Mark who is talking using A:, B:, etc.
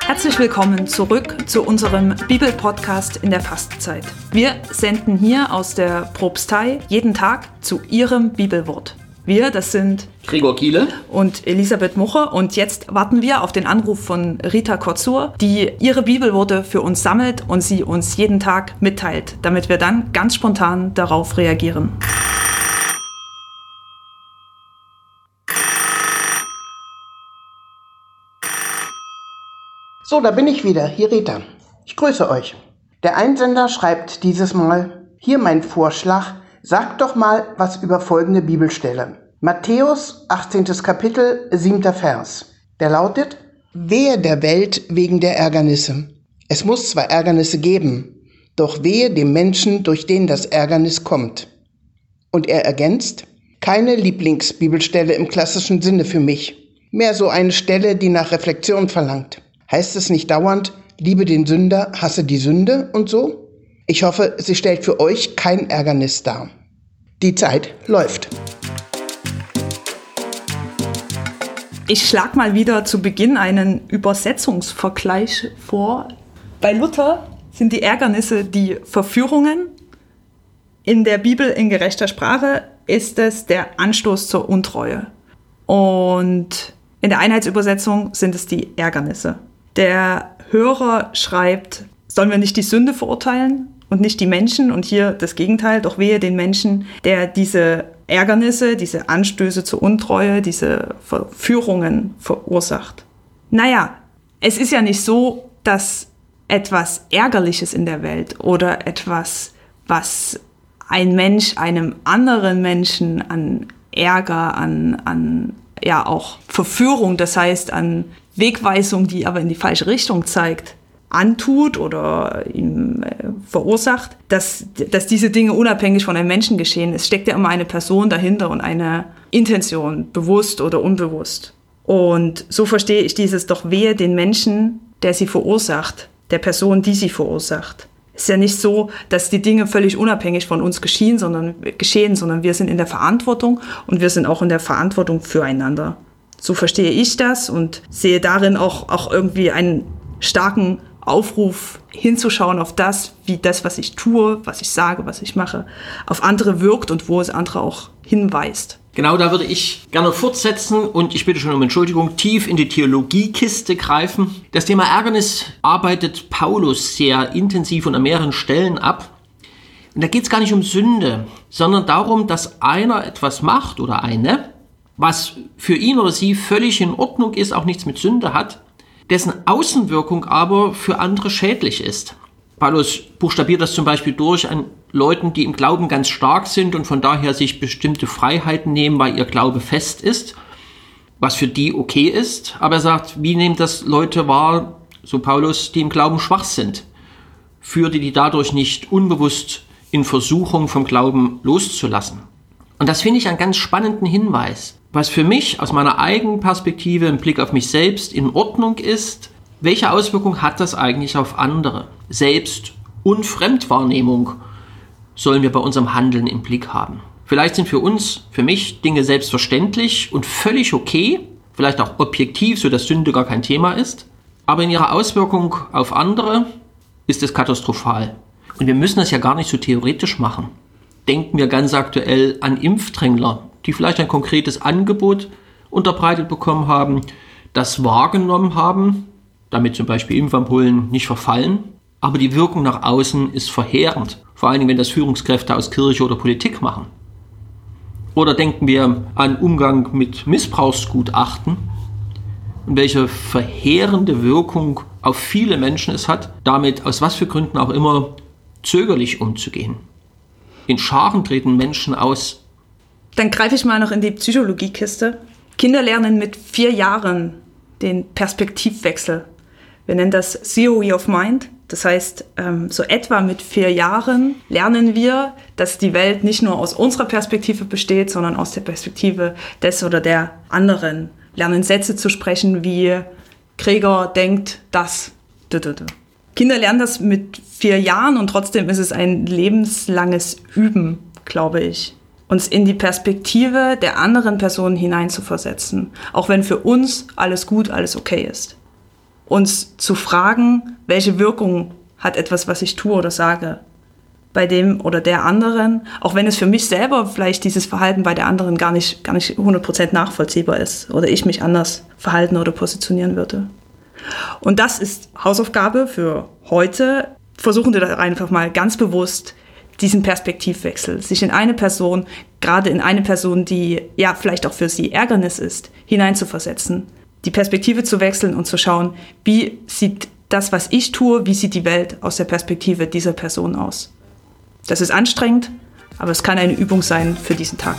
A: Herzlich willkommen zurück zu unserem Bibelpodcast in der Fastenzeit. Wir senden hier aus der Propstei jeden Tag zu Ihrem Bibelwort. Wir, das sind
B: Gregor Kiele
A: und Elisabeth Mucher. Und jetzt warten wir auf den Anruf von Rita Kotzur, die ihre Bibelworte für uns sammelt und sie uns jeden Tag mitteilt, damit wir dann ganz spontan darauf reagieren.
C: So, da bin ich wieder. Hier Rita. Ich grüße euch. Der Einsender schreibt dieses Mal, hier mein Vorschlag, sagt doch mal was über folgende Bibelstelle. Matthäus, 18. Kapitel, 7. Vers. Der lautet, Wehe der Welt wegen der Ärgernisse. Es muss zwar Ärgernisse geben, doch wehe dem Menschen, durch den das Ärgernis kommt. Und er ergänzt, keine Lieblingsbibelstelle im klassischen Sinne für mich. Mehr so eine Stelle, die nach Reflexion verlangt. Heißt es nicht dauernd, liebe den Sünder, hasse die Sünde und so? Ich hoffe, sie stellt für euch kein Ärgernis dar. Die Zeit läuft.
A: Ich schlage mal wieder zu Beginn einen Übersetzungsvergleich vor. Bei Luther sind die Ärgernisse die Verführungen. In der Bibel in gerechter Sprache ist es der Anstoß zur Untreue. Und in der Einheitsübersetzung sind es die Ärgernisse. Der Hörer schreibt, sollen wir nicht die Sünde verurteilen und nicht die Menschen? Und hier das Gegenteil, doch wehe den Menschen, der diese Ärgernisse, diese Anstöße zur Untreue, diese Verführungen verursacht. Naja, es ist ja nicht so, dass etwas Ärgerliches in der Welt oder etwas, was ein Mensch einem anderen Menschen an Ärger, an, an ja auch Verführung, das heißt an Wegweisung, die aber in die falsche Richtung zeigt, antut oder ihm äh, verursacht, dass, dass diese Dinge unabhängig von einem Menschen geschehen. Es steckt ja immer eine Person dahinter und eine Intention, bewusst oder unbewusst. Und so verstehe ich dieses doch wehe den Menschen, der sie verursacht, der Person, die sie verursacht. Es ist ja nicht so, dass die Dinge völlig unabhängig von uns geschehen, sondern, geschehen, sondern wir sind in der Verantwortung und wir sind auch in der Verantwortung füreinander. So verstehe ich das und sehe darin auch, auch irgendwie einen starken Aufruf hinzuschauen auf das, wie das, was ich tue, was ich sage, was ich mache, auf andere wirkt und wo es andere auch hinweist.
B: Genau, da würde ich gerne fortsetzen und ich bitte schon um Entschuldigung, tief in die Theologiekiste greifen. Das Thema Ärgernis arbeitet Paulus sehr intensiv und an mehreren Stellen ab. Und da geht es gar nicht um Sünde, sondern darum, dass einer etwas macht oder eine, was für ihn oder sie völlig in Ordnung ist, auch nichts mit Sünde hat, dessen Außenwirkung aber für andere schädlich ist. Paulus buchstabiert das zum Beispiel durch an Leuten, die im Glauben ganz stark sind und von daher sich bestimmte Freiheiten nehmen, weil ihr Glaube fest ist, was für die okay ist. Aber er sagt, wie nehmen das Leute wahr, so Paulus, die im Glauben schwach sind? Führte die dadurch nicht unbewusst in Versuchung vom Glauben loszulassen? Und das finde ich einen ganz spannenden Hinweis was für mich aus meiner eigenen Perspektive im Blick auf mich selbst in Ordnung ist, welche Auswirkung hat das eigentlich auf andere? Selbst- und Fremdwahrnehmung sollen wir bei unserem Handeln im Blick haben. Vielleicht sind für uns, für mich Dinge selbstverständlich und völlig okay, vielleicht auch objektiv, so dass Sünde gar kein Thema ist, aber in ihrer Auswirkung auf andere ist es katastrophal. Und wir müssen das ja gar nicht so theoretisch machen. Denken wir ganz aktuell an Impfdrängler, die vielleicht ein konkretes Angebot unterbreitet bekommen haben, das wahrgenommen haben, damit zum Beispiel Impfampullen nicht verfallen, aber die Wirkung nach außen ist verheerend, vor allem wenn das Führungskräfte aus Kirche oder Politik machen. Oder denken wir an Umgang mit Missbrauchsgutachten und welche verheerende Wirkung auf viele Menschen es hat, damit aus was für Gründen auch immer zögerlich umzugehen. In Scharen treten Menschen aus,
A: dann greife ich mal noch in die Psychologiekiste. Kinder lernen mit vier Jahren den Perspektivwechsel. Wir nennen das Theory of Mind. Das heißt, ähm, so etwa mit vier Jahren lernen wir, dass die Welt nicht nur aus unserer Perspektive besteht, sondern aus der Perspektive des oder der anderen. Lernen Sätze zu sprechen wie Gregor denkt das. Kinder lernen das mit vier Jahren und trotzdem ist es ein lebenslanges Üben, glaube ich. uns in die Perspektive der anderen Person hineinzuversetzen, auch wenn für uns alles gut, alles okay ist. Uns zu fragen, welche Wirkung hat etwas, was ich tue oder sage, bei dem oder der anderen, auch wenn es für mich selber vielleicht dieses Verhalten bei der anderen gar nicht, gar nicht 100% nachvollziehbar ist oder ich mich anders verhalten oder positionieren würde. Und das ist Hausaufgabe für heute. Versuchen wir da einfach mal ganz bewusst diesen Perspektivwechsel, sich in eine Person, gerade in eine Person, die ja vielleicht auch für sie Ärgernis ist, hineinzuversetzen, die Perspektive zu wechseln und zu schauen, wie sieht das, was ich tue, wie sieht die Welt aus der Perspektive dieser Person aus. Das ist anstrengend, aber es kann eine Übung sein für diesen Tag.